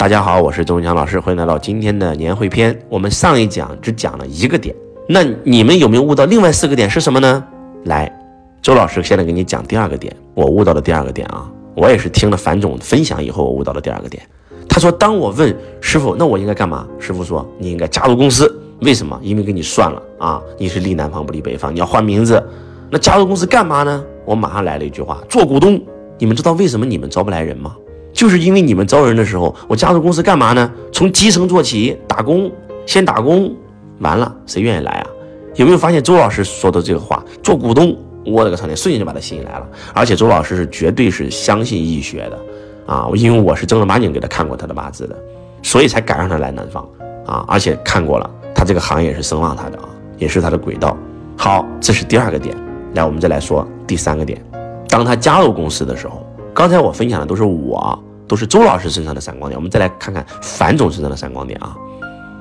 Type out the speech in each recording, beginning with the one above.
大家好，我是周文强老师，欢迎来到今天的年会篇。我们上一讲只讲了一个点，那你们有没有悟到另外四个点是什么呢？来，周老师现在给你讲第二个点。我悟到的第二个点啊，我也是听了樊总分享以后，我悟到了第二个点。他说，当我问师傅，那我应该干嘛？师傅说，你应该加入公司。为什么？因为给你算了啊，你是立南方不立北方，你要换名字。那加入公司干嘛呢？我马上来了一句话：做股东。你们知道为什么你们招不来人吗？就是因为你们招人的时候，我加入公司干嘛呢？从基层做起，打工，先打工，完了谁愿意来啊？有没有发现周老师说的这个话？做股东，我的个操天，瞬间就把他吸引来了。而且周老师是绝对是相信易学的啊，因为我是正儿八经给他看过他的八字的，所以才敢让他来南方啊。而且看过了，他这个行业是声望他的啊，也是他的轨道。好，这是第二个点。来，我们再来说第三个点。当他加入公司的时候，刚才我分享的都是我，都是周老师身上的闪光点。我们再来看看樊总身上的闪光点啊，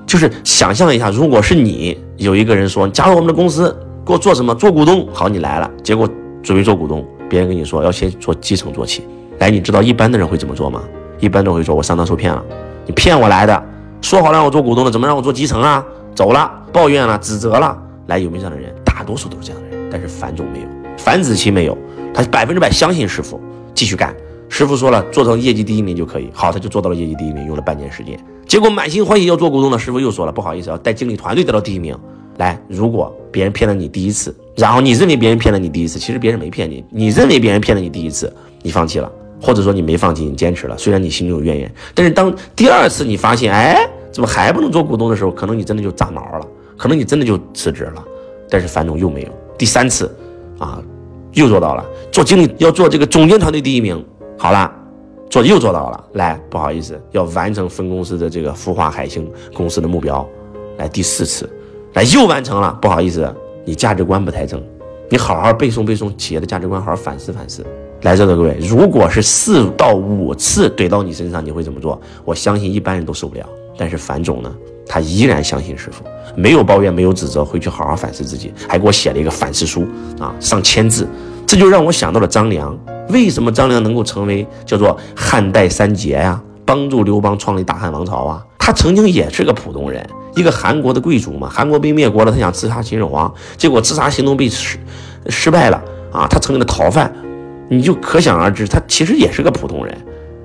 就是想象一下，如果是你有一个人说加入我们的公司，给我做什么？做股东。好，你来了，结果准备做股东，别人跟你说要先做基层做起。来，你知道一般的人会怎么做吗？一般都会说，我上当受骗了，你骗我来的，说好让我做股东的，怎么让我做基层啊？走了，抱怨了，指责了。来，有没有这样的人？大多数都是这样的人，但是樊总没有，樊子期没有。他百分之百相信师傅，继续干。师傅说了，做成业绩第一名就可以。好，他就做到了业绩第一名，用了半年时间。结果满心欢喜要做股东的师傅又说了，不好意思，要带经理团队得到第一名。来，如果别人骗了你第一次，然后你认为别人骗了你第一次，其实别人没骗你，你认为别人骗了你第一次，你放弃了，或者说你没放弃，你坚持了。虽然你心中有怨言，但是当第二次你发现，哎，怎么还不能做股东的时候，可能你真的就炸毛了，可能你真的就辞职了。但是樊总又没有第三次，啊。又做到了，做经理要做这个总监团队第一名，好了，做又做到了。来，不好意思，要完成分公司的这个孵化海星公司的目标。来，第四次，来又完成了。不好意思，你价值观不太正，你好好背诵背诵企业的价值观，好好反思反思。来，这的各位，如果是四到五次怼到你身上，你会怎么做？我相信一般人都受不了。但是樊总呢？他依然相信师傅，没有抱怨，没有指责，回去好好反思自己，还给我写了一个反思书啊，上千字。这就让我想到了张良。为什么张良能够成为叫做汉代三杰呀？帮助刘邦创立大汉王朝啊？他曾经也是个普通人，一个韩国的贵族嘛。韩国被灭国了，他想刺杀秦始皇，结果刺杀行动被失失败了啊，他成为了逃犯。你就可想而知，他其实也是个普通人，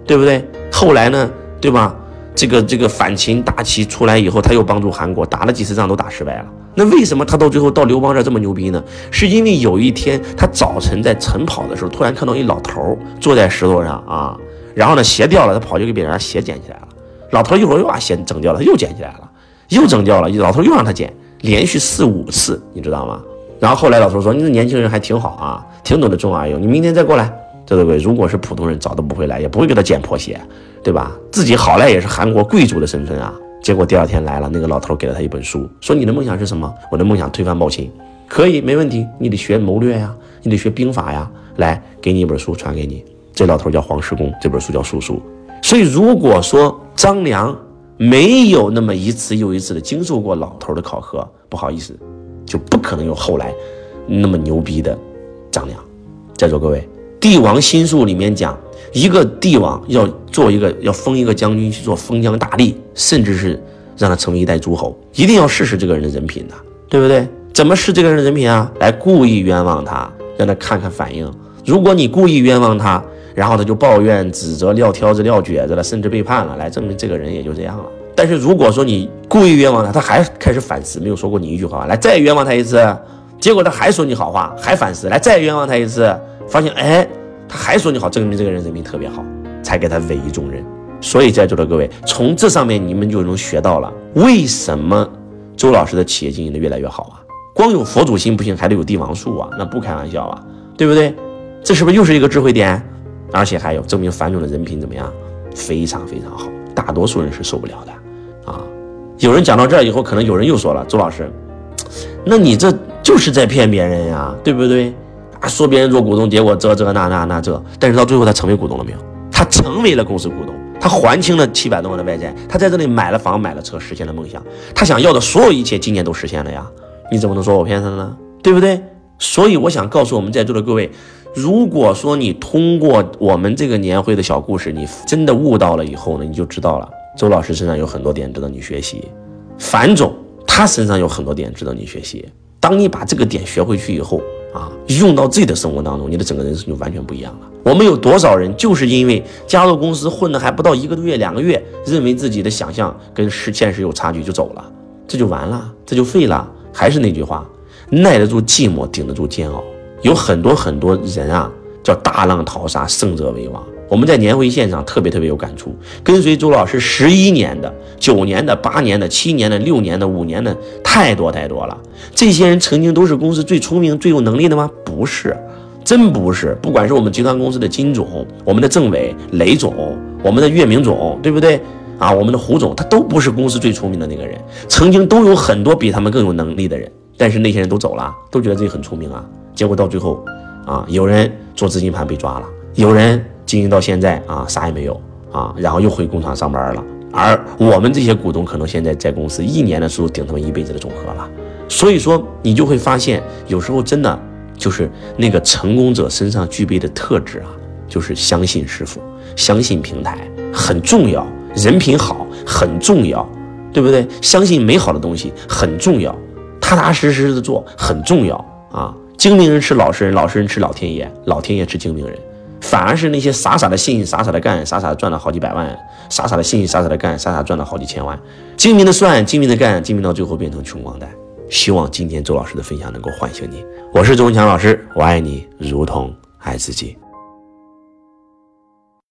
对不对？后来呢，对吧？这个这个反秦大旗出来以后，他又帮助韩国打了几次仗都打失败了。那为什么他到最后到刘邦这这么牛逼呢？是因为有一天他早晨在晨跑的时候，突然看到一老头坐在石头上啊，然后呢鞋掉了，他跑去给别人鞋捡起来了。老头一会儿又把鞋整掉了，他又捡起来了，又整掉了，老头又让他捡，连续四五次，你知道吗？然后后来老头说：“你这年轻人还挺好啊，挺懂得重而用，你明天再过来。”这位如果是普通人，早都不会来，也不会给他捡破鞋。对吧？自己好赖也是韩国贵族的身份啊。结果第二天来了，那个老头给了他一本书，说：“你的梦想是什么？”我的梦想推翻暴秦，可以，没问题。你得学谋略呀，你得学兵法呀。来，给你一本书，传给你。这老头叫黄石公，这本书叫《蜀书》。所以，如果说张良没有那么一次又一次的经受过老头的考核，不好意思，就不可能有后来那么牛逼的张良。在座各位，《帝王心术》里面讲。一个帝王要做一个，要封一个将军去做封疆大吏，甚至是让他成为一代诸侯，一定要试试这个人的人品的，对不对？怎么试这个人的人品啊？来故意冤枉他，让他看看反应。如果你故意冤枉他，然后他就抱怨、指责、撂挑子、撂蹶子了，甚至背叛了，来证明这个人也就这样了。但是如果说你故意冤枉他，他还开始反思，没有说过你一句话，来再冤枉他一次，结果他还说你好话，还反思，来再冤枉他一次，发现哎。他还说你好，证明这个人人品特别好，才给他委以重任。所以在座的各位，从这上面你们就能学到了为什么周老师的企业经营的越来越好啊？光有佛祖心不行，还得有帝王术啊，那不开玩笑啊，对不对？这是不是又是一个智慧点？而且还有证明樊总的人品怎么样？非常非常好，大多数人是受不了的啊。有人讲到这儿以后，可能有人又说了，周老师，那你这就是在骗别人呀，对不对？说别人做股东，结果这这那那那这，但是到最后他成为股东了没有？他成为了公司股东，他还清了七百多万的外债，他在这里买了房买了车，实现了梦想。他想要的所有一切今年都实现了呀！你怎么能说我骗他呢？对不对？所以我想告诉我们在座的各位，如果说你通过我们这个年会的小故事，你真的悟到了以后呢，你就知道了，周老师身上有很多点值得你学习，樊总他身上有很多点值得你学习。当你把这个点学回去以后啊，用到自己的生活当中，你的整个人生就完全不一样了。我们有多少人就是因为加入公司混的还不到一个多月、两个月，认为自己的想象跟实现实有差距就走了，这就完了，这就废了。还是那句话，耐得住寂寞，顶得住煎熬。有很多很多人啊，叫大浪淘沙，胜者为王。我们在年会现场特别特别有感触，跟随周老师十一年的、九年的、八年的、七年的、六年的、五年的，太多太多了。这些人曾经都是公司最聪明、最有能力的吗？不是，真不是。不管是我们集团公司的金总、我们的政委雷总、我们的岳明总，对不对啊？我们的胡总，他都不是公司最聪明的那个人。曾经都有很多比他们更有能力的人，但是那些人都走了，都觉得自己很聪明啊。结果到最后，啊，有人做资金盘被抓了，有人。经营到现在啊，啥也没有啊，然后又回工厂上班了。而我们这些股东可能现在在公司一年的收入顶他们一辈子的总和了。所以说，你就会发现，有时候真的就是那个成功者身上具备的特质啊，就是相信师傅，相信平台很重要，人品好很重要，对不对？相信美好的东西很重要，踏踏实实的做很重要啊。精明人吃老实人，老实人吃老天爷，老天爷吃精明人。反而是那些傻傻的信、傻傻的干、傻傻的赚了好几百万、傻傻的信、傻傻的干、傻傻赚了好几千万，精明的算、精明的干、精明到最后变成穷光蛋。希望今天周老师的分享能够唤醒你。我是周文强老师，我爱你如同爱自己。